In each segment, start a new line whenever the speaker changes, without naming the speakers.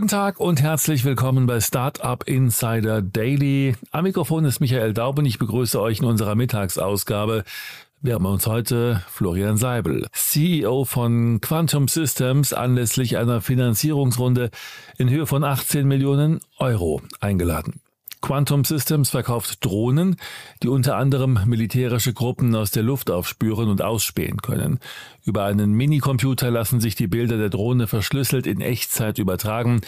Guten Tag und herzlich willkommen bei Startup Insider Daily. Am Mikrofon ist Michael Daub und ich begrüße euch in unserer Mittagsausgabe. Wir haben uns heute Florian Seibel, CEO von Quantum Systems, anlässlich einer Finanzierungsrunde in Höhe von 18 Millionen Euro eingeladen. Quantum Systems verkauft Drohnen, die unter anderem militärische Gruppen aus der Luft aufspüren und ausspähen können. Über einen Minicomputer lassen sich die Bilder der Drohne verschlüsselt in Echtzeit übertragen.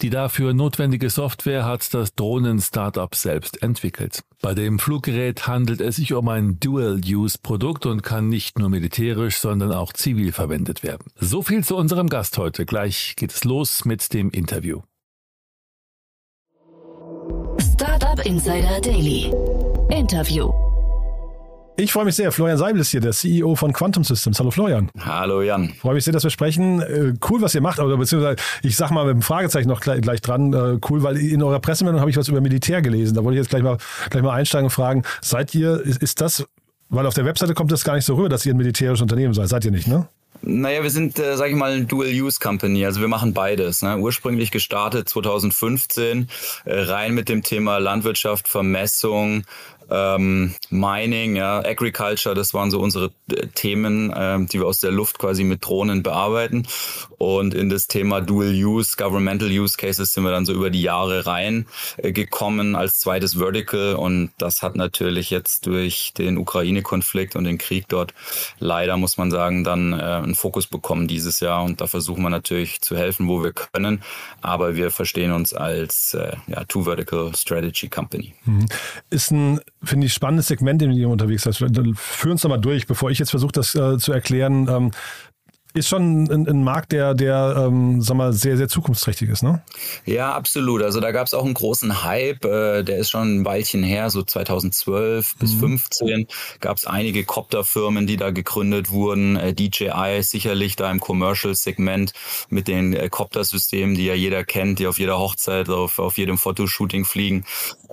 Die dafür notwendige Software hat das Drohnen-Startup selbst entwickelt. Bei dem Fluggerät handelt es sich um ein Dual-Use-Produkt und kann nicht nur militärisch, sondern auch zivil verwendet werden. So viel zu unserem Gast heute. Gleich geht es los mit dem Interview.
Startup Insider Daily. Interview.
Ich freue mich sehr. Florian Seibel ist hier, der CEO von Quantum Systems. Hallo Florian.
Hallo Jan.
Freue mich sehr, dass wir sprechen. Äh, cool, was ihr macht, oder beziehungsweise ich sag mal mit dem Fragezeichen noch gleich, gleich dran. Äh, cool, weil in eurer Pressemeldung habe ich was über Militär gelesen. Da wollte ich jetzt gleich mal, gleich mal einsteigen und fragen, seid ihr, ist, ist das, weil auf der Webseite kommt das gar nicht so rüber, dass ihr ein militärisches Unternehmen seid. Seid ihr nicht, ne?
Naja, wir sind, äh, sage ich mal, ein Dual-Use-Company. Also wir machen beides. Ne? Ursprünglich gestartet 2015, äh, rein mit dem Thema Landwirtschaft, Vermessung, ähm, Mining, ja, Agriculture, das waren so unsere äh, Themen, ähm, die wir aus der Luft quasi mit Drohnen bearbeiten. Und in das Thema Dual Use, Governmental Use Cases sind wir dann so über die Jahre rein äh, gekommen als zweites Vertical. Und das hat natürlich jetzt durch den Ukraine-Konflikt und den Krieg dort leider, muss man sagen, dann äh, einen Fokus bekommen dieses Jahr. Und da versuchen wir natürlich zu helfen, wo wir können. Aber wir verstehen uns als äh, ja, Two Vertical Strategy Company.
Mhm. Ist ein finde ich, spannendes Segment, in dem ihr unterwegs seid. Führ uns doch mal durch, bevor ich jetzt versuche, das äh, zu erklären. Ähm, ist schon ein, ein, Markt, der, der ähm, sag mal, sehr, sehr zukunftsträchtig ist, ne?
Ja, absolut. Also da gab es auch einen großen Hype, äh, der ist schon ein Weilchen her, so 2012 mhm. bis 15 gab es einige Copterfirmen, die da gegründet wurden. Äh, DJI sicherlich da im Commercial-Segment mit den äh, Copter-Systemen, die ja jeder kennt, die auf jeder Hochzeit, auf, auf jedem Fotoshooting fliegen.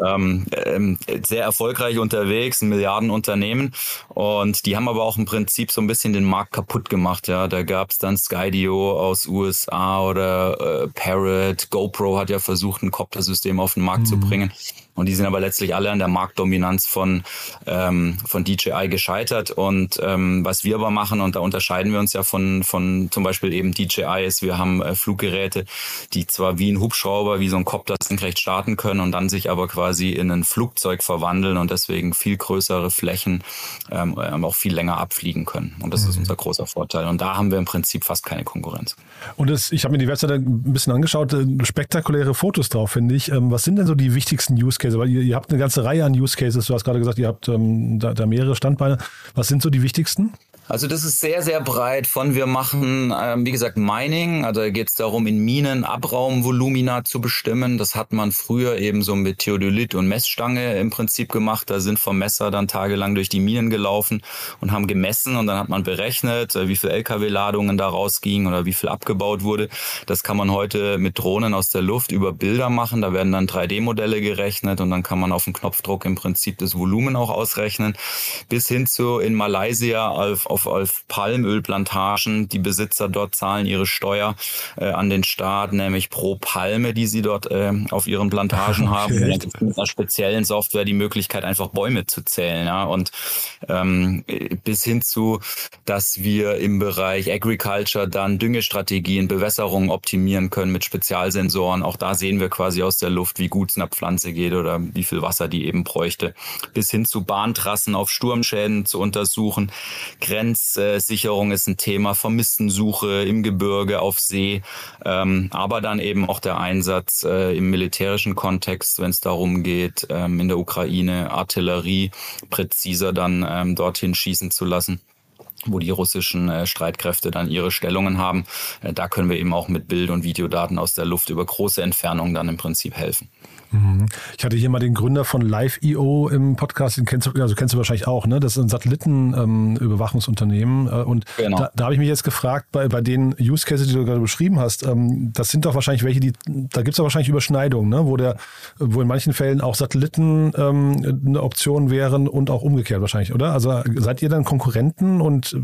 Ähm, ähm, sehr erfolgreich unterwegs, ein Milliardenunternehmen. Und die haben aber auch im Prinzip so ein bisschen den Markt kaputt gemacht, ja. Da gab es dann Skydio aus USA oder äh, Parrot. GoPro hat ja versucht, ein Copter-System auf den Markt mhm. zu bringen. Und die sind aber letztlich alle an der Marktdominanz von, ähm, von DJI gescheitert. Und ähm, was wir aber machen, und da unterscheiden wir uns ja von, von zum Beispiel eben DJI, ist, wir haben äh, Fluggeräte, die zwar wie ein Hubschrauber, wie so ein Copter senkrecht starten können und dann sich aber quasi in ein Flugzeug verwandeln und deswegen viel größere Flächen ähm, ähm auch viel länger abfliegen können. Und das mhm. ist unser großer Vorteil. Und da haben wir im Prinzip fast keine Konkurrenz.
Und das, ich habe mir die Webseite ein bisschen angeschaut, äh, spektakuläre Fotos drauf, finde ich. Ähm, was sind denn so die wichtigsten Use Cases? Weil ihr, ihr, habt eine ganze Reihe an Use Cases. Du hast gerade gesagt, ihr habt ähm, da, da mehrere Standbeine. Was sind so die wichtigsten?
Also das ist sehr, sehr breit von wir machen, ähm, wie gesagt, Mining. Also da geht es darum, in Minen Abraumvolumina zu bestimmen. Das hat man früher eben so mit Theodolit und Messstange im Prinzip gemacht. Da sind vom Messer dann tagelang durch die Minen gelaufen und haben gemessen und dann hat man berechnet, äh, wie viel Lkw-Ladungen da rausgingen oder wie viel abgebaut wurde. Das kann man heute mit Drohnen aus der Luft über Bilder machen. Da werden dann 3D-Modelle gerechnet und dann kann man auf den Knopfdruck im Prinzip das Volumen auch ausrechnen. Bis hin zu in Malaysia auf, auf auf, auf Palmölplantagen. Die Besitzer dort zahlen ihre Steuer äh, an den Staat, nämlich pro Palme, die sie dort äh, auf ihren Plantagen okay. haben. Und mit einer speziellen Software die Möglichkeit, einfach Bäume zu zählen. Ja? Und ähm, bis hin zu, dass wir im Bereich Agriculture dann Düngestrategien, Bewässerung optimieren können mit Spezialsensoren. Auch da sehen wir quasi aus der Luft, wie gut es einer Pflanze geht oder wie viel Wasser die eben bräuchte. Bis hin zu Bahntrassen auf Sturmschäden zu untersuchen, Grenzsicherung ist ein Thema, Vermisstensuche im Gebirge, auf See, ähm, aber dann eben auch der Einsatz äh, im militärischen Kontext, wenn es darum geht, ähm, in der Ukraine Artillerie präziser dann ähm, dorthin schießen zu lassen wo die russischen äh, Streitkräfte dann ihre Stellungen haben. Äh, da können wir eben auch mit Bild- und Videodaten aus der Luft über große Entfernungen dann im Prinzip helfen.
Mhm. Ich hatte hier mal den Gründer von Live.io im Podcast, den kennst du, also kennst du wahrscheinlich auch, ne? Das ist ein Satellitenüberwachungsunternehmen. Ähm, und genau. da, da habe ich mich jetzt gefragt, bei, bei den Use Cases, die du gerade beschrieben hast, ähm, das sind doch wahrscheinlich welche, die, da gibt es doch wahrscheinlich Überschneidungen, ne? wo der, wo in manchen Fällen auch Satelliten ähm, eine Option wären und auch umgekehrt wahrscheinlich, oder? Also seid ihr dann Konkurrenten und und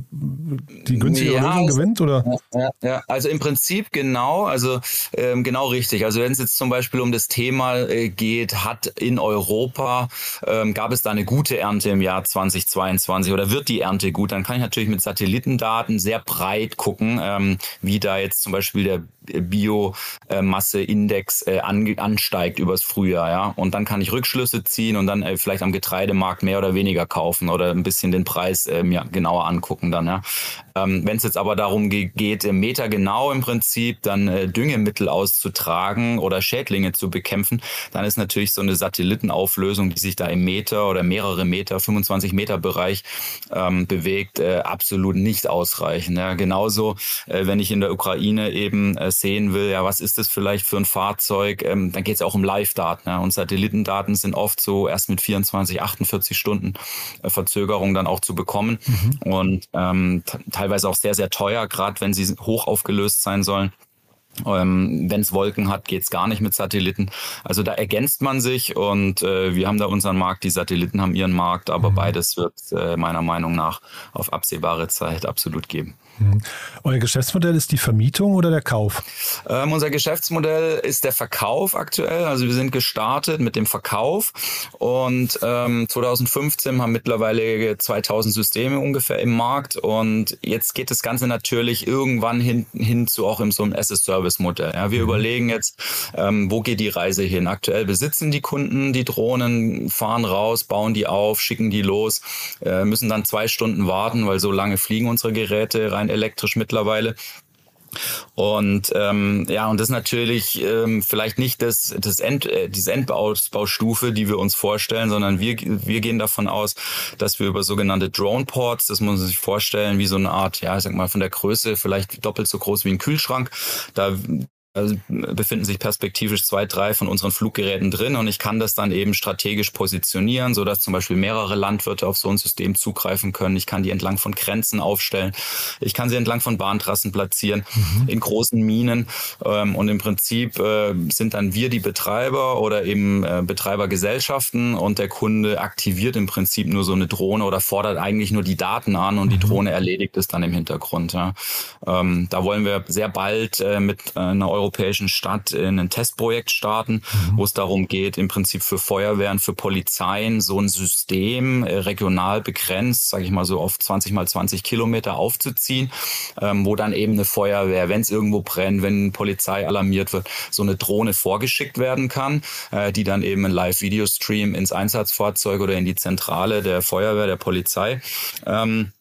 die günstige ja, Lösung gewinnt? Oder?
Ja, ja, also im Prinzip genau, also ähm, genau richtig. Also wenn es jetzt zum Beispiel um das Thema äh, geht, hat in Europa, ähm, gab es da eine gute Ernte im Jahr 2022 oder wird die Ernte gut, dann kann ich natürlich mit Satellitendaten sehr breit gucken, ähm, wie da jetzt zum Beispiel der Biomasseindex äh, an, ansteigt übers Frühjahr, ja. Und dann kann ich Rückschlüsse ziehen und dann äh, vielleicht am Getreidemarkt mehr oder weniger kaufen oder ein bisschen den Preis äh, mir genauer angucken dann, ja. Ähm, Wenn es jetzt aber darum geht, Meter genau im Prinzip dann äh, Düngemittel auszutragen oder Schädlinge zu bekämpfen, dann ist natürlich so eine Satellitenauflösung, die sich da im Meter oder mehrere Meter, 25 Meter Bereich ähm, bewegt, äh, absolut nicht ausreichend. Ja. Genauso, äh, wenn ich in der Ukraine eben äh, sehen will, ja, was ist das vielleicht für ein Fahrzeug, ähm, dann geht es auch um Live-Daten. Ja. Und Satellitendaten sind oft so erst mit 24, 48 Stunden äh, Verzögerung dann auch zu bekommen. Mhm. Und ähm, teilweise auch sehr, sehr teuer, gerade wenn sie hoch aufgelöst sein sollen. Ähm, Wenn es Wolken hat, geht's gar nicht mit Satelliten. Also da ergänzt man sich und äh, wir haben da unseren Markt, die Satelliten haben ihren Markt, aber mhm. beides wird äh, meiner Meinung nach auf absehbare Zeit absolut geben.
Mhm. Euer Geschäftsmodell ist die Vermietung oder der Kauf?
Ähm, unser Geschäftsmodell ist der Verkauf aktuell. Also wir sind gestartet mit dem Verkauf und ähm, 2015 haben mittlerweile 2000 Systeme ungefähr im Markt und jetzt geht das Ganze natürlich irgendwann hin, hin zu auch in so einem As-a-Service-Modell. Ja, wir mhm. überlegen jetzt, ähm, wo geht die Reise hin? Aktuell besitzen die Kunden die Drohnen, fahren raus, bauen die auf, schicken die los, äh, müssen dann zwei Stunden warten, weil so lange fliegen unsere Geräte rein elektrisch mittlerweile. Und ähm, ja, und das ist natürlich ähm, vielleicht nicht das, das End, äh, diese Endbaustufe, die wir uns vorstellen, sondern wir, wir gehen davon aus, dass wir über sogenannte Drone-Ports, das muss man sich vorstellen, wie so eine Art, ja, ich sag mal, von der Größe vielleicht doppelt so groß wie ein Kühlschrank. Da befinden sich perspektivisch zwei, drei von unseren Fluggeräten drin und ich kann das dann eben strategisch positionieren, so dass zum Beispiel mehrere Landwirte auf so ein System zugreifen können. Ich kann die entlang von Grenzen aufstellen. Ich kann sie entlang von Bahntrassen platzieren, mhm. in großen Minen. Ähm, und im Prinzip äh, sind dann wir die Betreiber oder eben äh, Betreibergesellschaften und der Kunde aktiviert im Prinzip nur so eine Drohne oder fordert eigentlich nur die Daten an und die mhm. Drohne erledigt es dann im Hintergrund. Ähm, da wollen wir sehr bald äh, mit einer Euro europäischen Stadt in ein Testprojekt starten, wo es darum geht, im Prinzip für Feuerwehren, für Polizeien so ein System äh, regional begrenzt, sage ich mal so auf 20 mal 20 Kilometer aufzuziehen, ähm, wo dann eben eine Feuerwehr, wenn es irgendwo brennt, wenn Polizei alarmiert wird, so eine Drohne vorgeschickt werden kann, äh, die dann eben ein Live-Video-Stream ins Einsatzfahrzeug oder in die Zentrale der Feuerwehr, der Polizei ähm,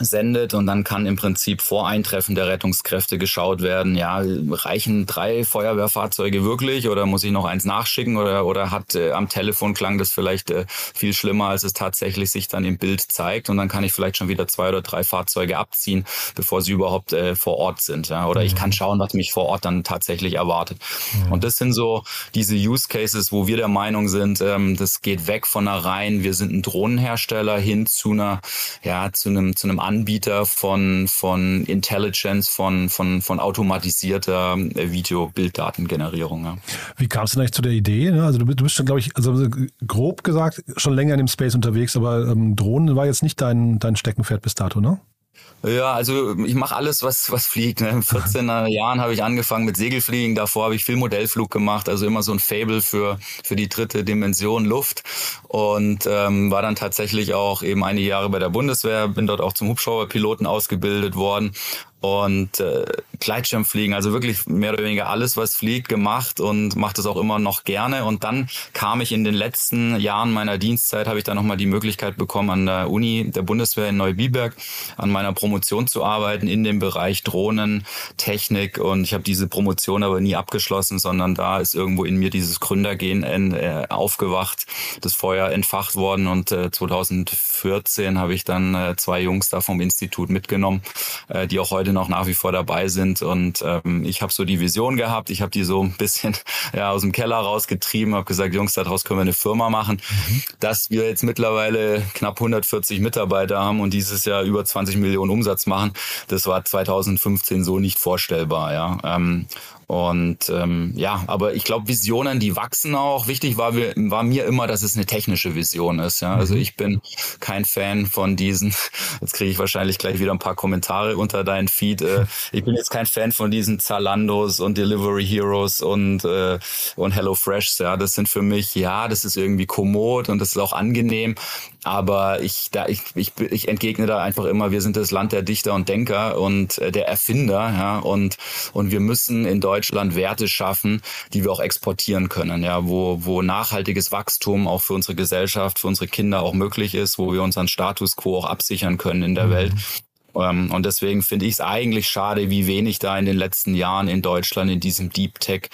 sendet und dann kann im Prinzip vor Eintreffen der Rettungskräfte geschaut werden, ja, reichen drei Feuerwehrfahrzeuge wirklich oder muss ich noch eins nachschicken oder, oder hat äh, am Telefon klang das vielleicht äh, viel schlimmer, als es tatsächlich sich dann im Bild zeigt und dann kann ich vielleicht schon wieder zwei oder drei Fahrzeuge abziehen, bevor sie überhaupt äh, vor Ort sind, ja, oder mhm. ich kann schauen, was mich vor Ort dann tatsächlich erwartet. Mhm. Und das sind so diese Use Cases, wo wir der Meinung sind, ähm, das geht weg von einer rein, wir sind ein Drohnenhersteller hin zu einer, ja, zu einem, zu einem Anbieter von, von Intelligence, von, von, von automatisierter äh, Video-Bilddatengenerierung. Ja.
Wie kamst du eigentlich zu der Idee? Ne? Also du bist schon, glaube ich, also grob gesagt, schon länger in dem Space unterwegs, aber ähm, Drohnen war jetzt nicht dein, dein Steckenpferd bis dato, ne?
Ja, also ich mache alles, was, was fliegt. Ne? In 14er Jahren habe ich angefangen mit Segelfliegen. Davor habe ich viel Modellflug gemacht, also immer so ein Fable für, für die dritte Dimension Luft. Und ähm, war dann tatsächlich auch eben einige Jahre bei der Bundeswehr, bin dort auch zum Hubschrauberpiloten ausgebildet worden und äh, Gleitschirmfliegen, also wirklich mehr oder weniger alles, was fliegt, gemacht und mache das auch immer noch gerne. Und dann kam ich in den letzten Jahren meiner Dienstzeit, habe ich dann nochmal die Möglichkeit bekommen, an der Uni der Bundeswehr in Neubiberg an meiner Promotion zu arbeiten in dem Bereich Drohnen, Technik. Und ich habe diese Promotion aber nie abgeschlossen, sondern da ist irgendwo in mir dieses Gründergehen äh, aufgewacht, das Feuer entfacht worden. Und äh, 2014 habe ich dann äh, zwei Jungs da vom Institut mitgenommen, äh, die auch heute heute noch nach wie vor dabei sind. Und ähm, ich habe so die Vision gehabt, ich habe die so ein bisschen ja, aus dem Keller rausgetrieben, habe gesagt, Jungs, daraus können wir eine Firma machen, dass wir jetzt mittlerweile knapp 140 Mitarbeiter haben und dieses Jahr über 20 Millionen Umsatz machen. Das war 2015 so nicht vorstellbar. Ja. Ähm, und ähm, ja, aber ich glaube, Visionen, die wachsen auch. Wichtig war, wir, war mir immer, dass es eine technische Vision ist. Ja? Also mhm. ich bin kein Fan von diesen, jetzt kriege ich wahrscheinlich gleich wieder ein paar Kommentare unter deinen Feed. Äh, ich bin jetzt kein Fan von diesen Zalandos und Delivery Heroes und, äh, und Hello Freshs. Ja, das sind für mich, ja, das ist irgendwie kommod und das ist auch angenehm. Aber ich, da, ich, ich, ich entgegne da einfach immer, wir sind das Land der Dichter und Denker und äh, der Erfinder, ja, und, und wir müssen in Deutschland Werte schaffen, die wir auch exportieren können, ja, wo, wo nachhaltiges Wachstum auch für unsere Gesellschaft, für unsere Kinder auch möglich ist, wo wir unseren Status quo auch absichern können in der mhm. Welt. Ähm, und deswegen finde ich es eigentlich schade, wie wenig da in den letzten Jahren in Deutschland in diesem Deep Tech,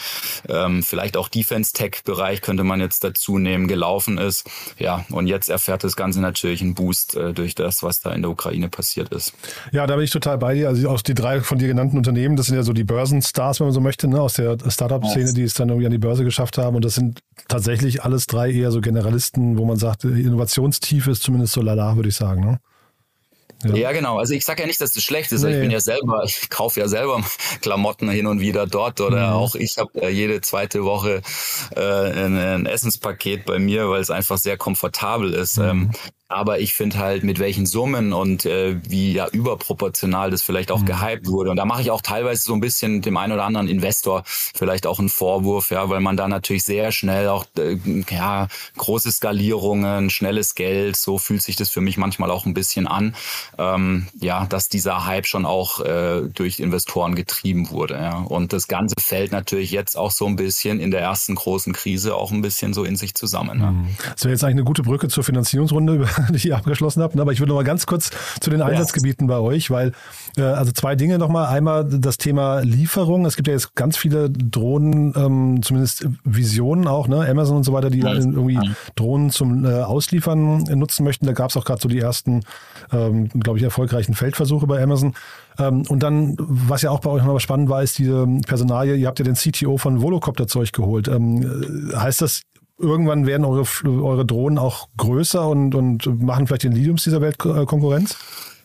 ähm, vielleicht auch Defense Tech Bereich könnte man jetzt dazu nehmen, gelaufen ist. Ja, und jetzt erfährt das Ganze natürlich einen Boost äh, durch das, was da in der Ukraine passiert ist.
Ja, da bin ich total bei dir. Also aus die drei von dir genannten Unternehmen, das sind ja so die Börsenstars, wenn man so möchte, ne? aus der Startup-Szene, die es dann irgendwie an die Börse geschafft haben. Und das sind tatsächlich alles drei eher so Generalisten, wo man sagt, Innovationstiefe ist zumindest so lala, würde ich sagen. Ne?
Ja. ja, genau. Also ich sage ja nicht, dass das schlecht ist. Nee. Ich bin ja selber, ich kaufe ja selber Klamotten hin und wieder dort oder mhm. auch ich habe äh, jede zweite Woche äh, ein, ein, Essenspaket bei mir, weil es einfach sehr komfortabel ist. Mhm. Ähm, aber ich finde halt, mit welchen Summen und äh, wie ja überproportional das vielleicht auch mhm. gehypt wurde. Und da mache ich auch teilweise so ein bisschen dem einen oder anderen Investor vielleicht auch einen Vorwurf, ja, weil man da natürlich sehr schnell auch äh, ja große Skalierungen, schnelles Geld, so fühlt sich das für mich manchmal auch ein bisschen an, ähm, ja, dass dieser Hype schon auch äh, durch Investoren getrieben wurde. Ja. Und das Ganze fällt natürlich jetzt auch so ein bisschen in der ersten großen Krise auch ein bisschen so in sich zusammen. Ja.
Mhm. Das wäre jetzt eigentlich eine gute Brücke zur Finanzierungsrunde die ihr abgeschlossen habt. Ne? Aber ich würde noch mal ganz kurz zu den Einsatzgebieten bei euch, weil also zwei Dinge nochmal. Einmal das Thema Lieferung. Es gibt ja jetzt ganz viele Drohnen, ähm, zumindest Visionen auch, ne? Amazon und so weiter, die dann irgendwie Drohnen zum äh, Ausliefern nutzen möchten. Da gab es auch gerade so die ersten, ähm, glaube ich, erfolgreichen Feldversuche bei Amazon. Ähm, und dann, was ja auch bei euch nochmal spannend war, ist diese Personalie, ihr habt ja den CTO von Volocopter zu euch geholt. Ähm, heißt das, irgendwann werden eure, eure Drohnen auch größer und, und machen vielleicht den Lidiums dieser Welt äh, Konkurrenz?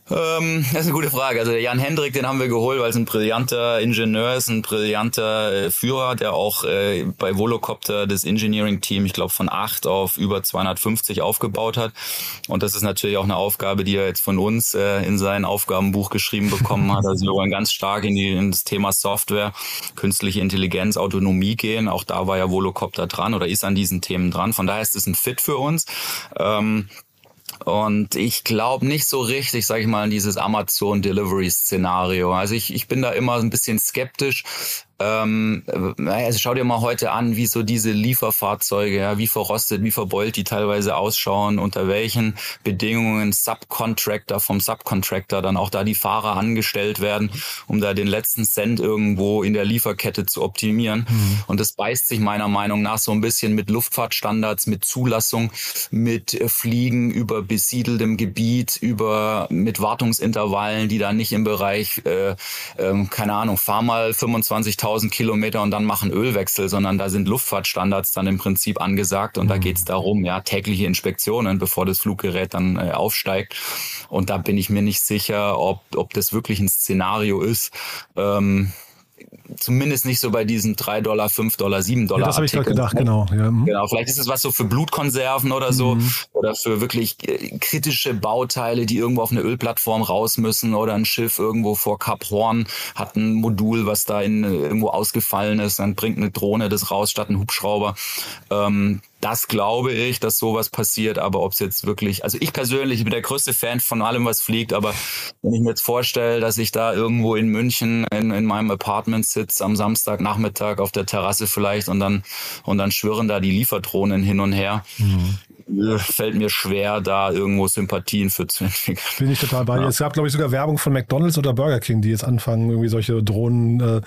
Ähm, das ist eine gute Frage. Also der Jan Hendrik, den haben wir geholt, weil es ein brillanter Ingenieur ist, ein brillanter äh, Führer, der auch äh, bei Volocopter das Engineering-Team, ich glaube, von acht auf über 250 aufgebaut hat. Und das ist natürlich auch eine Aufgabe, die er jetzt von uns äh, in sein Aufgabenbuch geschrieben bekommen hat. Also wir wollen ganz stark in, die, in das Thema Software, künstliche Intelligenz, Autonomie gehen. Auch da war ja Volocopter dran oder ist an diesen Themen dran. Von daher ist es ein Fit für uns. Ähm, und ich glaube nicht so richtig, sage ich mal, an dieses Amazon-Delivery-Szenario. Also ich, ich bin da immer ein bisschen skeptisch, ähm, also schau dir mal heute an, wie so diese Lieferfahrzeuge, ja, wie verrostet, wie verbeult die teilweise ausschauen, unter welchen Bedingungen Subcontractor vom Subcontractor dann auch da die Fahrer angestellt werden, um da den letzten Cent irgendwo in der Lieferkette zu optimieren. Mhm. Und das beißt sich meiner Meinung nach so ein bisschen mit Luftfahrtstandards, mit Zulassung, mit Fliegen über besiedeltem Gebiet, über mit Wartungsintervallen, die da nicht im Bereich, äh, äh, keine Ahnung, fahr mal 25.000 1000 Kilometer und dann machen Ölwechsel, sondern da sind Luftfahrtstandards dann im Prinzip angesagt und mhm. da geht es darum, ja, tägliche Inspektionen, bevor das Fluggerät dann äh, aufsteigt. Und da bin ich mir nicht sicher, ob, ob das wirklich ein Szenario ist. Ähm, zumindest nicht so bei diesen drei Dollar, fünf Dollar, sieben Dollar. Ja,
das habe ich gerade gedacht, genau. Ja.
Mhm. Genau, vielleicht ist es was so für Blutkonserven oder so mhm. oder für wirklich äh, kritische Bauteile, die irgendwo auf eine Ölplattform raus müssen oder ein Schiff irgendwo vor Kap Horn hat ein Modul, was da in, irgendwo ausgefallen ist, dann bringt eine Drohne das raus statt ein Hubschrauber. Ähm, das glaube ich, dass sowas passiert, aber ob es jetzt wirklich, also ich persönlich bin der größte Fan von allem, was fliegt, aber wenn ich mir jetzt vorstelle, dass ich da irgendwo in München in, in meinem Apartment sitze am Samstagnachmittag auf der Terrasse vielleicht und dann und dann schwirren da die Lieferdrohnen hin und her. Mhm äh, fällt mir schwer, da irgendwo Sympathien für zu entwickeln.
Bin ich total bei dir. Ja. Es gab, glaube ich, sogar Werbung von McDonalds oder Burger King, die jetzt anfangen, irgendwie solche Drohnen. Äh,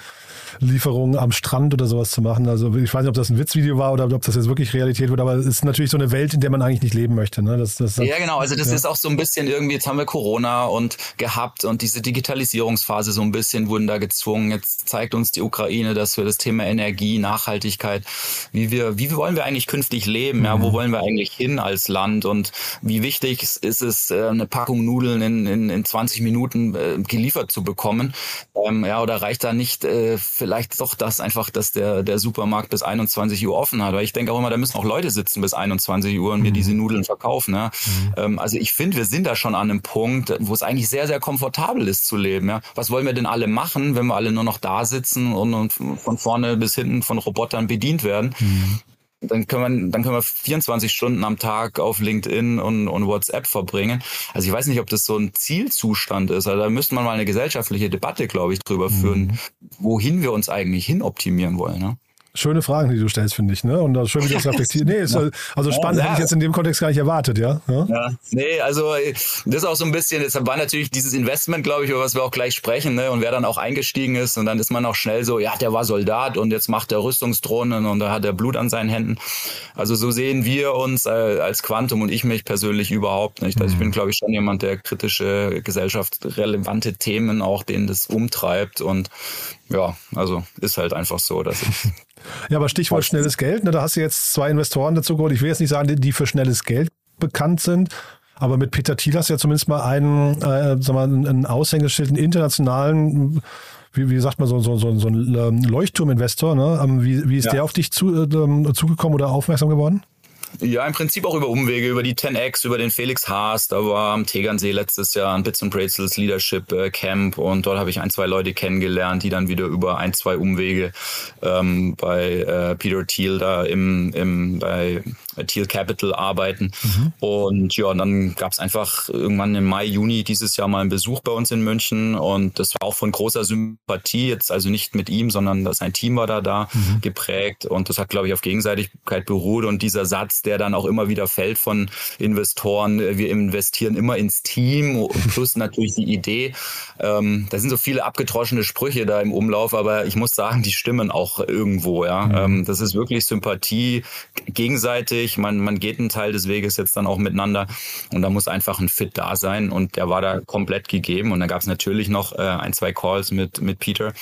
am Strand oder sowas zu machen. Also ich weiß nicht, ob das ein Witzvideo war oder ob das jetzt wirklich Realität wird, aber es ist natürlich so eine Welt, in der man eigentlich nicht leben möchte. Ne?
Das, das, ja, genau. Also das ja. ist auch so ein bisschen irgendwie, jetzt haben wir Corona und gehabt und diese Digitalisierungsphase so ein bisschen wurden da gezwungen. Jetzt zeigt uns die Ukraine, dass wir das Thema Energie, Nachhaltigkeit, wie wir, wie wollen wir eigentlich künftig leben? Ja, wo mhm. wollen wir eigentlich hin als Land und wie wichtig ist es, äh, eine Packung Nudeln in, in, in 20 Minuten äh, geliefert zu bekommen? Ähm, ja, oder reicht da nicht äh, vielleicht doch das einfach, dass der, der Supermarkt bis 21 Uhr offen hat. Weil ich denke auch immer, da müssen auch Leute sitzen bis 21 Uhr und mir mhm. diese Nudeln verkaufen. Ja. Mhm. Ähm, also ich finde, wir sind da schon an einem Punkt, wo es eigentlich sehr, sehr komfortabel ist zu leben. Ja. Was wollen wir denn alle machen, wenn wir alle nur noch da sitzen und, und von vorne bis hinten von Robotern bedient werden? Mhm dann können wir, dann können wir 24 Stunden am Tag auf LinkedIn und, und WhatsApp verbringen. Also ich weiß nicht, ob das so ein Zielzustand ist. Also da müsste man mal eine gesellschaftliche Debatte, glaube ich, drüber mhm. führen, wohin wir uns eigentlich hin optimieren wollen. Ne?
Schöne Fragen, die du stellst, finde ich. Ne? Und das schön, wie du das reflektierst. Nee, ist, also spannend ja, hätte ich jetzt in dem Kontext gar nicht erwartet, ja?
ja? Ja, nee, also das ist auch so ein bisschen, das war natürlich dieses Investment, glaube ich, über was wir auch gleich sprechen, ne? Und wer dann auch eingestiegen ist und dann ist man auch schnell so, ja, der war Soldat und jetzt macht er Rüstungsdrohnen und da hat er Blut an seinen Händen. Also so sehen wir uns äh, als Quantum und ich mich persönlich überhaupt nicht. Also ich bin, mhm. glaube ich, schon jemand, der kritische, gesellschaftsrelevante Themen auch, denen das umtreibt und ja, also ist halt einfach so, dass
Ja, aber Stichwort schnelles Geld, ne, da hast du jetzt zwei Investoren dazu geholt. Ich will jetzt nicht sagen, die für schnelles Geld bekannt sind, aber mit Peter Thiel hast du ja zumindest mal einen, äh, sag mal, einen Aushängeschild, einen internationalen, wie, wie sagt man, so, so, so, so einen ähm, Leuchtturminvestor. Ne? Ähm, wie, wie ist ja. der auf dich zu, äh, zugekommen oder aufmerksam geworden?
Ja, im Prinzip auch über Umwege, über die 10X, über den Felix Haas. Da war am Tegernsee letztes Jahr ein Bits and Brazels Leadership äh, Camp und dort habe ich ein, zwei Leute kennengelernt, die dann wieder über ein, zwei Umwege ähm, bei äh, Peter Thiel da im, im bei Thiel Capital arbeiten. Mhm. Und ja, dann gab es einfach irgendwann im Mai, Juni dieses Jahr mal einen Besuch bei uns in München und das war auch von großer Sympathie, jetzt also nicht mit ihm, sondern sein Team war da da mhm. geprägt und das hat, glaube ich, auf Gegenseitigkeit beruht und dieser Satz, der dann auch immer wieder fällt von Investoren, wir investieren immer ins Team plus natürlich die Idee. Ähm, da sind so viele abgetroschene Sprüche da im Umlauf, aber ich muss sagen, die stimmen auch irgendwo, ja. Mhm. Ähm, das ist wirklich Sympathie gegenseitig natürlich, man, man geht einen Teil des Weges jetzt dann auch miteinander und da muss einfach ein Fit da sein und der war da komplett gegeben und da gab es natürlich noch äh, ein, zwei Calls mit, mit Peter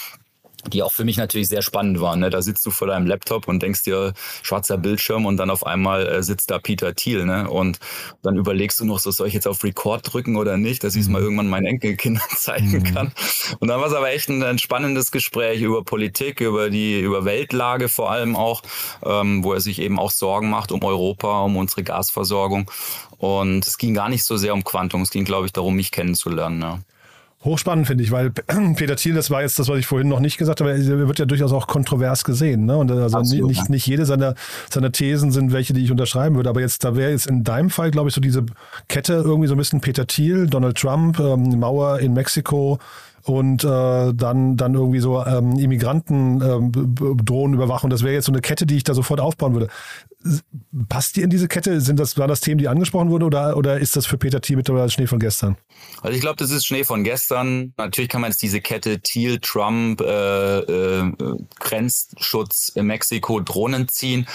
die auch für mich natürlich sehr spannend waren. Ne? Da sitzt du vor deinem Laptop und denkst dir, schwarzer Bildschirm und dann auf einmal äh, sitzt da Peter Thiel. Ne? Und dann überlegst du noch, so soll ich jetzt auf Record drücken oder nicht, dass ich es mal mhm. irgendwann meinen Enkelkindern zeigen mhm. kann. Und dann war es aber echt ein, ein, spannendes Gespräch über Politik, über die über Weltlage vor allem auch, ähm, wo er sich eben auch Sorgen macht um Europa, um unsere Gasversorgung. Und es ging gar nicht so sehr um Quantum, es ging, glaube ich, darum, mich kennenzulernen. Ja.
Hochspannend finde ich, weil Peter Thiel, das war jetzt das, was ich vorhin noch nicht gesagt habe, er wird ja durchaus auch kontrovers gesehen. Ne? Und also Absolut. nicht, nicht jede seiner, seiner Thesen sind welche, die ich unterschreiben würde. Aber jetzt, da wäre jetzt in deinem Fall, glaube ich, so diese Kette irgendwie so ein bisschen Peter Thiel, Donald Trump, ähm, Mauer in Mexiko, und äh, dann, dann irgendwie so ähm, Immigranten ähm, Drohnenüberwachung. Das wäre jetzt so eine Kette, die ich da sofort aufbauen würde. Passt die in diese Kette? Sind das, waren das Themen, die angesprochen wurden oder, oder ist das für Peter Thiel mittlerweile Schnee von gestern?
Also ich glaube, das ist Schnee von gestern. Natürlich kann man jetzt diese Kette Thiel, Trump, äh, äh, Grenzschutz in Mexiko, Drohnen ziehen.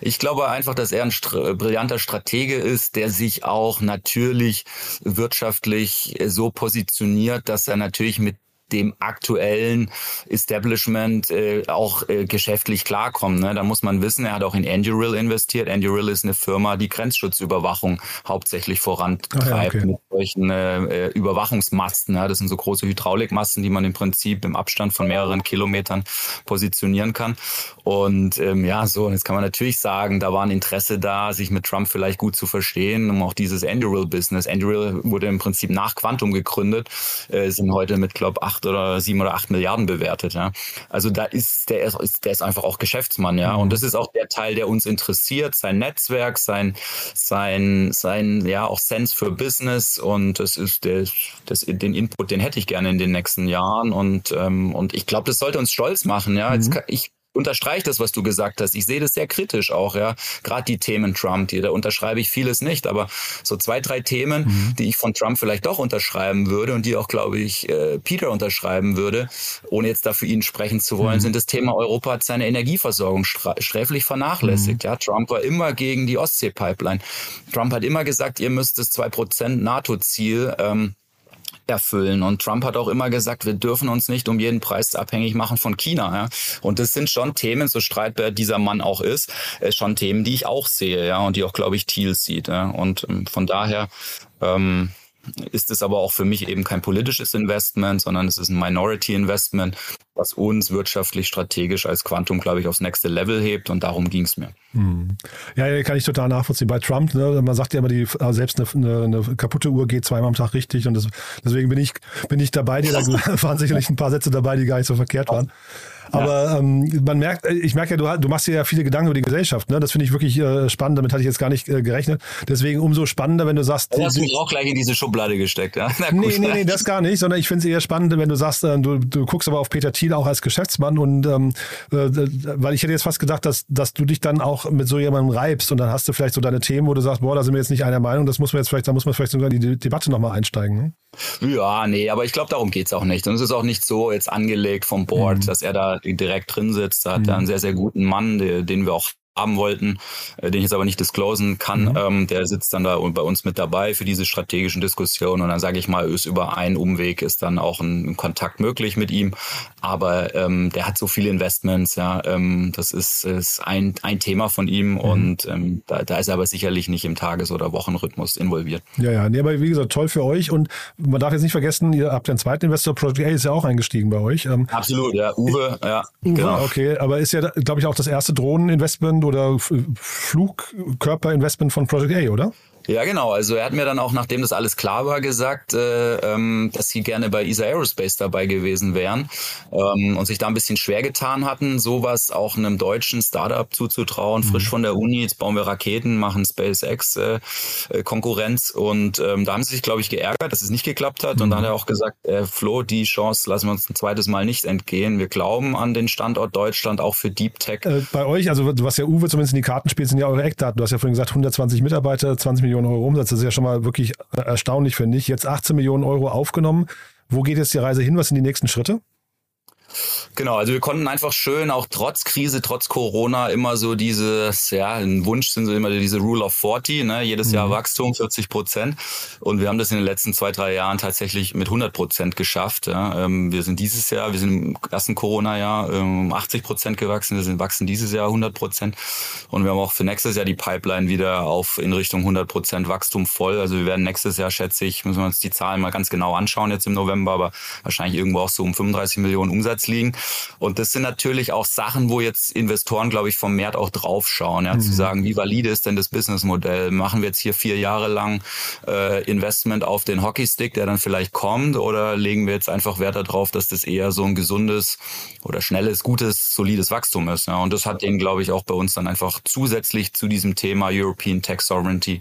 Ich glaube einfach, dass er ein st brillanter Stratege ist, der sich auch natürlich wirtschaftlich so positioniert, dass er natürlich mit dem aktuellen Establishment äh, auch äh, geschäftlich klarkommen. Ne? Da muss man wissen, er hat auch in Anduril investiert. Anduril ist eine Firma, die Grenzschutzüberwachung hauptsächlich vorantreibt ah, ja, okay. mit solchen äh, Überwachungsmasten. Ja? Das sind so große Hydraulikmasten, die man im Prinzip im Abstand von mehreren Kilometern positionieren kann. Und ähm, ja, so, und jetzt kann man natürlich sagen, da war ein Interesse da, sich mit Trump vielleicht gut zu verstehen, um auch dieses Anduril-Business. Anduril wurde im Prinzip nach Quantum gegründet, äh, sind heute mit, glaube acht oder sieben oder acht Milliarden bewertet. Ja. Also da ist der ist, der ist einfach auch Geschäftsmann, ja. Und mhm. das ist auch der Teil, der uns interessiert, sein Netzwerk, sein, sein, sein, ja, auch Sense für Business. Und das ist der, das, den Input, den hätte ich gerne in den nächsten Jahren. Und, ähm, und ich glaube, das sollte uns stolz machen, ja. Jetzt, mhm. ich unterstreiche das, was du gesagt hast. Ich sehe das sehr kritisch auch, ja. Gerade die Themen Trump, die, da unterschreibe ich vieles nicht, aber so zwei, drei Themen, mhm. die ich von Trump vielleicht doch unterschreiben würde und die auch, glaube ich, äh, Peter unterschreiben würde, ohne jetzt dafür ihn sprechen zu wollen, mhm. sind das Thema Europa hat seine Energieversorgung sträflich vernachlässigt. Mhm. Ja, Trump war immer gegen die Ostsee-Pipeline. Trump hat immer gesagt, ihr müsst das 2% NATO-Ziel ähm, erfüllen. Und Trump hat auch immer gesagt, wir dürfen uns nicht um jeden Preis abhängig machen von China. Ja? Und das sind schon Themen, so streitbar dieser Mann auch ist, äh, schon Themen, die ich auch sehe, ja, und die auch, glaube ich, Thiel sieht. Ja? Und ähm, von daher ähm, ist es aber auch für mich eben kein politisches Investment, sondern es ist ein Minority Investment, was uns wirtschaftlich strategisch als Quantum, glaube ich, aufs nächste Level hebt und darum ging es mir. Hm.
Ja, kann ich total nachvollziehen. Bei Trump, ne, man sagt ja immer, die, also selbst eine, eine, eine, kaputte Uhr geht zweimal am Tag richtig und das, deswegen bin ich, bin ich dabei. Da waren sicherlich ein paar Sätze dabei, die gar nicht so verkehrt waren. Aber ja. ähm, man merkt, äh, ich merke ja, du, du, machst dir ja viele Gedanken über die Gesellschaft. Ne? Das finde ich wirklich äh, spannend. Damit hatte ich jetzt gar nicht äh, gerechnet. Deswegen umso spannender, wenn du sagst.
Du hast mich auch gleich in diese Schublade gesteckt. Ja?
Na, nee, nee, nee, das gar nicht. Sondern ich finde es eher spannend, wenn du sagst, äh, du, du guckst aber auf Peter Thiel auch als Geschäftsmann und ähm, äh, weil ich hätte jetzt fast gedacht, dass, dass du dich dann auch mit so jemandem reibst und dann hast du vielleicht so deine Themen, wo du sagst, boah, da sind wir jetzt nicht einer Meinung. Das muss man jetzt vielleicht, da muss man vielleicht sogar in die Debatte nochmal einsteigen. Ne?
Ja, nee, aber ich glaube, darum geht's auch nicht. Und es ist auch nicht so jetzt angelegt vom Board, mhm. dass er da direkt drin sitzt. Da hat mhm. er einen sehr, sehr guten Mann, den wir auch haben wollten, äh, den ich jetzt aber nicht disclosen kann. Mhm. Ähm, der sitzt dann da bei uns mit dabei für diese strategischen Diskussionen und dann sage ich mal, ist über einen Umweg ist dann auch ein, Kontakt möglich mit ihm. Aber ähm, der hat so viele Investments, ja, ähm, das ist, ist ein, ein Thema von ihm mhm. und ähm, da, da ist er aber sicherlich nicht im Tages- oder Wochenrhythmus involviert.
Ja, ja, nee, aber wie gesagt, toll für euch und man darf jetzt nicht vergessen, ihr habt den zweiten Investor, Project A ist ja auch eingestiegen bei euch.
Ähm, Absolut, ja, Uwe, ja.
Uwe, genau. okay, aber ist ja, glaube ich, auch das erste Drohneninvestment Investment oder Flugkörperinvestment von Project A, oder?
Ja, genau. Also er hat mir dann auch, nachdem das alles klar war, gesagt, äh, ähm, dass sie gerne bei ESA Aerospace dabei gewesen wären ähm, und sich da ein bisschen schwer getan hatten, sowas auch einem deutschen Startup zuzutrauen, mhm. frisch von der Uni. Jetzt bauen wir Raketen, machen SpaceX äh, äh, Konkurrenz und ähm, da haben sie sich, glaube ich, geärgert, dass es nicht geklappt hat. Mhm. Und dann hat er auch gesagt, äh, Flo, die Chance lassen wir uns ein zweites Mal nicht entgehen. Wir glauben an den Standort Deutschland auch für Deep Tech.
Äh, bei euch, also was ja Uwe zumindest in die Karten spielt, sind ja eure Eckdaten. Du hast ja vorhin gesagt, 120 Mitarbeiter, 20 Millionen Millionen Euro Umsatz. Das ist ja schon mal wirklich erstaunlich, finde ich. Jetzt 18 Millionen Euro aufgenommen. Wo geht jetzt die Reise hin? Was sind die nächsten Schritte?
Genau, also wir konnten einfach schön, auch trotz Krise, trotz Corona, immer so dieses, ja, ein Wunsch sind so immer diese Rule of 40, ne? jedes mhm. Jahr Wachstum, 40 Prozent. Und wir haben das in den letzten zwei, drei Jahren tatsächlich mit 100 Prozent geschafft. Ja? Ähm, wir sind dieses Jahr, wir sind im ersten Corona-Jahr um 80 Prozent gewachsen, wir sind wachsen dieses Jahr 100 Prozent. Und wir haben auch für nächstes Jahr die Pipeline wieder auf in Richtung 100 Prozent Wachstum voll. Also wir werden nächstes Jahr, schätze ich, müssen wir uns die Zahlen mal ganz genau anschauen jetzt im November, aber wahrscheinlich irgendwo auch so um 35 Millionen Umsatz Umsatz liegen. Und das sind natürlich auch Sachen, wo jetzt Investoren, glaube ich, vom März auch draufschauen, ja, mhm. zu sagen, wie valide ist denn das Businessmodell? Machen wir jetzt hier vier Jahre lang äh, Investment auf den Hockeystick, der dann vielleicht kommt, oder legen wir jetzt einfach Wert darauf, dass das eher so ein gesundes oder schnelles, gutes, solides Wachstum ist? Ja? Und das hat denen, glaube ich, auch bei uns dann einfach zusätzlich zu diesem Thema European Tech Sovereignty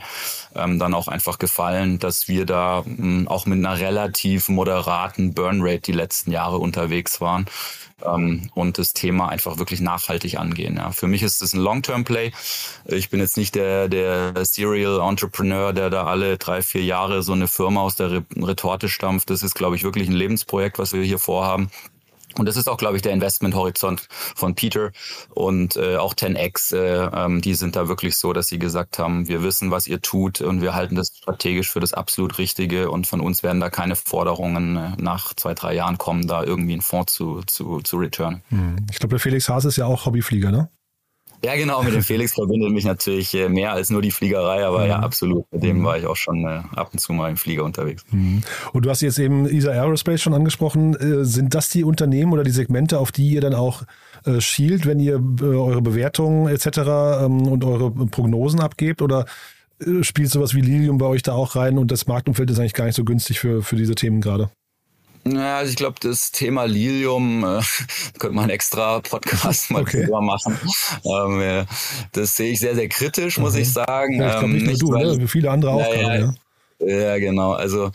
ähm, dann auch einfach gefallen, dass wir da mh, hm, auch mit einer relativ moderaten Burnrate die letzten Jahre unterwegs waren ähm, und das Thema einfach wirklich nachhaltig angehen. Ja. Für mich ist es ein Long-Term-Play. Ich bin jetzt nicht der, der Serial-Entrepreneur, der da alle drei, vier Jahre so eine Firma aus der Retorte stampft. Das ist, glaube ich, wirklich ein Lebensprojekt, was wir hier vorhaben. Und das ist auch, glaube ich, der Investmenthorizont von Peter und äh, auch 10x. Äh, ähm, die sind da wirklich so, dass sie gesagt haben, wir wissen, was ihr tut und wir halten das strategisch für das absolut Richtige und von uns werden da keine Forderungen äh, nach zwei, drei Jahren kommen, da irgendwie einen Fonds zu, zu, zu returnen.
Hm. Ich glaube, der Felix Haas ist ja auch Hobbyflieger, ne?
Ja, genau, mit dem Felix verbindet mich natürlich äh, mehr als nur die Fliegerei, aber mhm. ja, absolut. Mit dem mhm. war ich auch schon äh, ab und zu mal im Flieger unterwegs.
Mhm. Und du hast jetzt eben ESA Aerospace schon angesprochen. Äh, sind das die Unternehmen oder die Segmente, auf die ihr dann auch schielt, wenn ihr eure Bewertungen etc. Ähm, und eure Prognosen abgebt? Oder spielt sowas wie Lilium bei euch da auch rein und das Marktumfeld ist eigentlich gar nicht so günstig für, für diese Themen gerade?
Ja, also ich glaube, das Thema Lilium äh, könnte man einen extra Podcast mal okay. drüber machen. Ähm, das sehe ich sehr, sehr kritisch, muss mhm. ich sagen.
Ja, ich glaube nicht ähm, nur du, weil, ne? viele andere auch. Ja, gerade,
ja. ja, genau. Also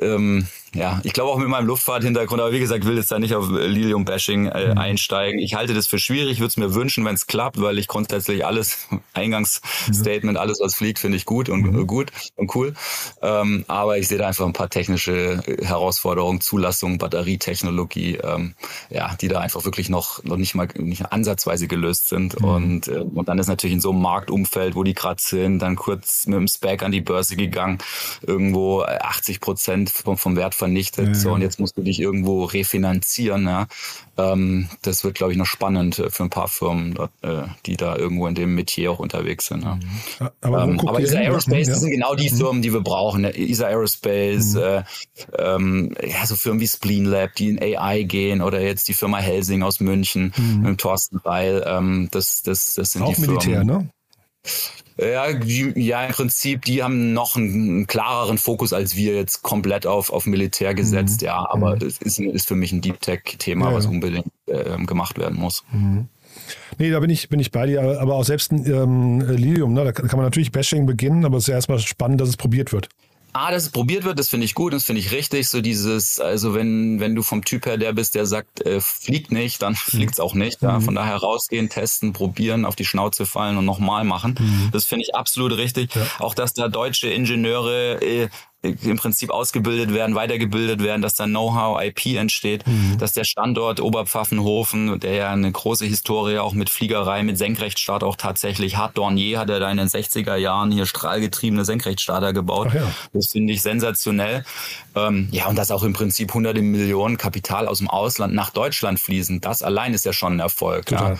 ähm, ja, ich glaube auch mit meinem Luftfahrthintergrund, aber wie gesagt, will jetzt da nicht auf Lilium-Bashing äh, mhm. einsteigen. Ich halte das für schwierig, würde es mir wünschen, wenn es klappt, weil ich grundsätzlich alles, Eingangsstatement, mhm. alles, was fliegt, finde ich gut und mhm. gut und cool. Ähm, aber ich sehe da einfach ein paar technische Herausforderungen, Zulassung, Batterietechnologie, ähm, ja, die da einfach wirklich noch, noch nicht mal nicht ansatzweise gelöst sind. Mhm. Und, äh, und dann ist natürlich in so einem Marktumfeld, wo die gerade sind, dann kurz mit dem Spec an die Börse gegangen, irgendwo 80 Prozent vom, vom Wert vernichtet. Ja, so, und jetzt musst du dich irgendwo refinanzieren. Ja. Ähm, das wird, glaube ich, noch spannend äh, für ein paar Firmen, äh, die da irgendwo in dem Metier auch unterwegs sind. Ja. Mhm. Aber, ähm, aber ISA Aerospace, das sind genau die mhm. Firmen, die wir brauchen. Ne? ISA Aerospace, mhm. äh, ähm, ja, so Firmen wie Spleen Lab, die in AI gehen oder jetzt die Firma Helsing aus München mhm. mit Thorsten Weil. Ähm, das, das, das sind
auch
die
Militär,
Firmen.
ne?
Ja, die, ja, im Prinzip, die haben noch einen, einen, klareren Fokus als wir jetzt komplett auf, auf Militär gesetzt, mhm. ja. Aber mhm. es ist, ist für mich ein Deep Tech-Thema, ja, was unbedingt äh, gemacht werden muss.
Mhm. Nee, da bin ich, bin ich bei dir, aber auch selbst ein ähm, Lilium, ne, da kann man natürlich Bashing beginnen, aber es ist ja erstmal spannend, dass es probiert wird.
Ah, dass es probiert wird, das finde ich gut, das finde ich richtig. So dieses, also wenn, wenn du vom Typ her der bist, der sagt, äh, fliegt nicht, dann mhm. fliegt's auch nicht. Ja. Mhm. Von daher rausgehen, testen, probieren, auf die Schnauze fallen und nochmal machen. Mhm. Das finde ich absolut richtig. Ja. Auch dass da deutsche Ingenieure äh, im Prinzip ausgebildet werden, weitergebildet werden, dass da Know-how, IP entsteht, mhm. dass der Standort Oberpfaffenhofen, der ja eine große Historie auch mit Fliegerei, mit Senkrechtstart auch tatsächlich hat. Dornier hat er da in den 60er Jahren hier strahlgetriebene Senkrechtstarter gebaut. Ja. Das finde ich sensationell. Ähm, ja, und dass auch im Prinzip hunderte Millionen Kapital aus dem Ausland nach Deutschland fließen, das allein ist ja schon ein Erfolg. Ja.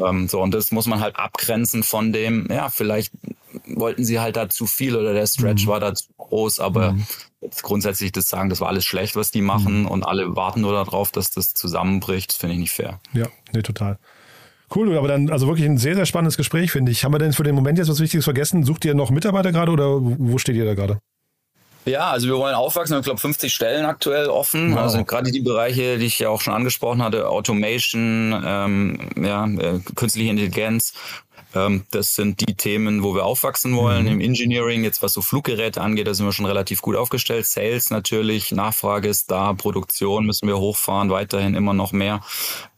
Ähm, so, und das muss man halt abgrenzen von dem, ja, vielleicht wollten sie halt da zu viel oder der Stretch mhm. war da zu groß, aber mhm. jetzt grundsätzlich das sagen, das war alles schlecht, was die machen mhm. und alle warten nur darauf, dass das zusammenbricht, finde ich nicht fair.
Ja, nee, total. Cool, aber dann also wirklich ein sehr, sehr spannendes Gespräch, finde ich. Haben wir denn für den Moment jetzt was Wichtiges vergessen? Sucht ihr noch Mitarbeiter gerade oder wo steht ihr da gerade?
Ja, also wir wollen aufwachsen. Ich glaube, 50 Stellen aktuell offen. Wow. Also gerade die Bereiche, die ich ja auch schon angesprochen hatte, Automation, ähm, ja, äh, künstliche Intelligenz das sind die Themen, wo wir aufwachsen wollen. Mhm. Im Engineering, jetzt was so Fluggeräte angeht, da sind wir schon relativ gut aufgestellt. Sales natürlich, Nachfrage ist da, Produktion müssen wir hochfahren, weiterhin immer noch mehr.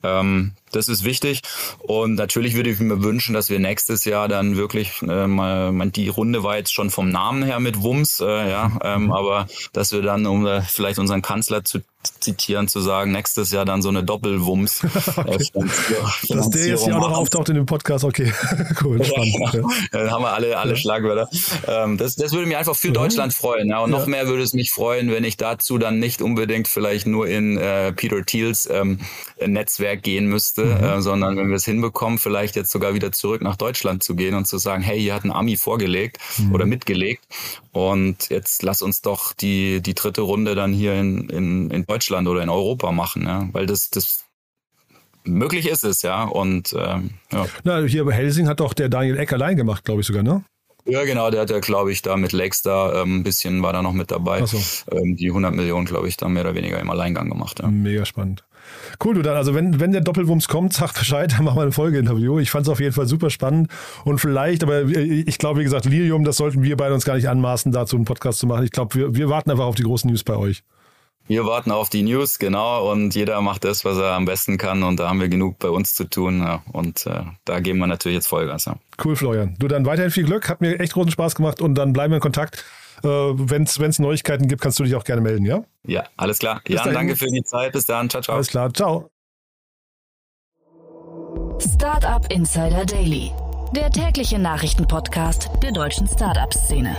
Ähm, das ist wichtig. Und natürlich würde ich mir wünschen, dass wir nächstes Jahr dann wirklich äh, mal, die Runde war jetzt schon vom Namen her mit Wumms, äh, ja, ähm, mhm. aber dass wir dann, um äh, vielleicht unseren Kanzler zu zitieren, zu sagen, nächstes Jahr dann so eine Doppelwumms.
okay. äh, Dass der jetzt hier auch noch auftaucht in dem Podcast, okay, cool, spannend. Ja,
genau. Dann haben wir alle, alle ja. Schlagwörter. Ähm, das, das würde mich einfach für mhm. Deutschland freuen. Ja. Und noch mehr würde es mich freuen, wenn ich dazu dann nicht unbedingt vielleicht nur in äh, Peter Thiels ähm, Netzwerk gehen müsste, mhm. äh, sondern wenn wir es hinbekommen, vielleicht jetzt sogar wieder zurück nach Deutschland zu gehen und zu sagen, hey, hier hat ein Ami vorgelegt mhm. oder mitgelegt und jetzt lass uns doch die, die dritte Runde dann hier in, in, in Deutschland oder in Europa machen, ja? weil das, das möglich ist es, ja. Und ähm, ja.
Na, hier bei Helsing hat doch der Daniel Eck allein gemacht, glaube ich sogar, ne?
Ja, genau, der hat ja, glaube ich, da mit Lakestar ähm, ein bisschen war da noch mit dabei. So. Ähm, die 100 Millionen, glaube ich, da mehr oder weniger im Alleingang gemacht. Ja.
Mega spannend. Cool, du dann, also wenn, wenn der Doppelwumms kommt, sag Bescheid, dann machen wir ein Folgeinterview. Ich fand es auf jeden Fall super spannend und vielleicht, aber ich glaube, wie gesagt, Lilium, das sollten wir beide uns gar nicht anmaßen, dazu einen Podcast zu machen. Ich glaube, wir, wir warten einfach auf die großen News bei euch.
Wir warten auf die News, genau, und jeder macht das, was er am besten kann und da haben wir genug bei uns zu tun ja, und äh, da geben wir natürlich jetzt Vollgas. Ja.
Cool, Florian. Du dann weiterhin viel Glück, hat mir echt großen Spaß gemacht und dann bleiben wir in Kontakt. Äh, Wenn es Neuigkeiten gibt, kannst du dich auch gerne melden, ja?
Ja, alles klar. Bis Jan, dahin. danke für die Zeit. Bis dann. Ciao, ciao.
Alles klar. Ciao.
Startup Insider Daily, der tägliche Nachrichtenpodcast der deutschen Startup-Szene.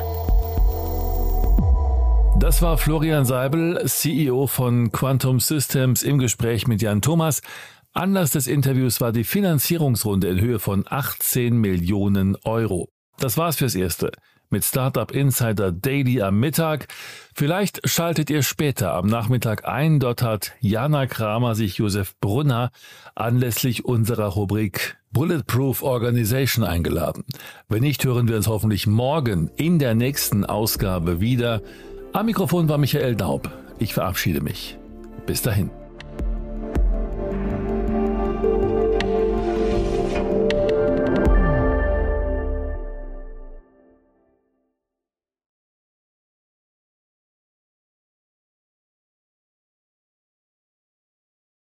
Das war Florian Seibel, CEO von Quantum Systems im Gespräch mit Jan Thomas. Anlass des Interviews war die Finanzierungsrunde in Höhe von 18 Millionen Euro. Das war's fürs Erste mit Startup Insider Daily am Mittag. Vielleicht schaltet ihr später am Nachmittag ein. Dort hat Jana Kramer sich Josef Brunner anlässlich unserer Rubrik Bulletproof Organization eingeladen. Wenn nicht, hören wir uns hoffentlich morgen in der nächsten Ausgabe wieder. Am Mikrofon war Michael Daub. Ich verabschiede mich. Bis dahin.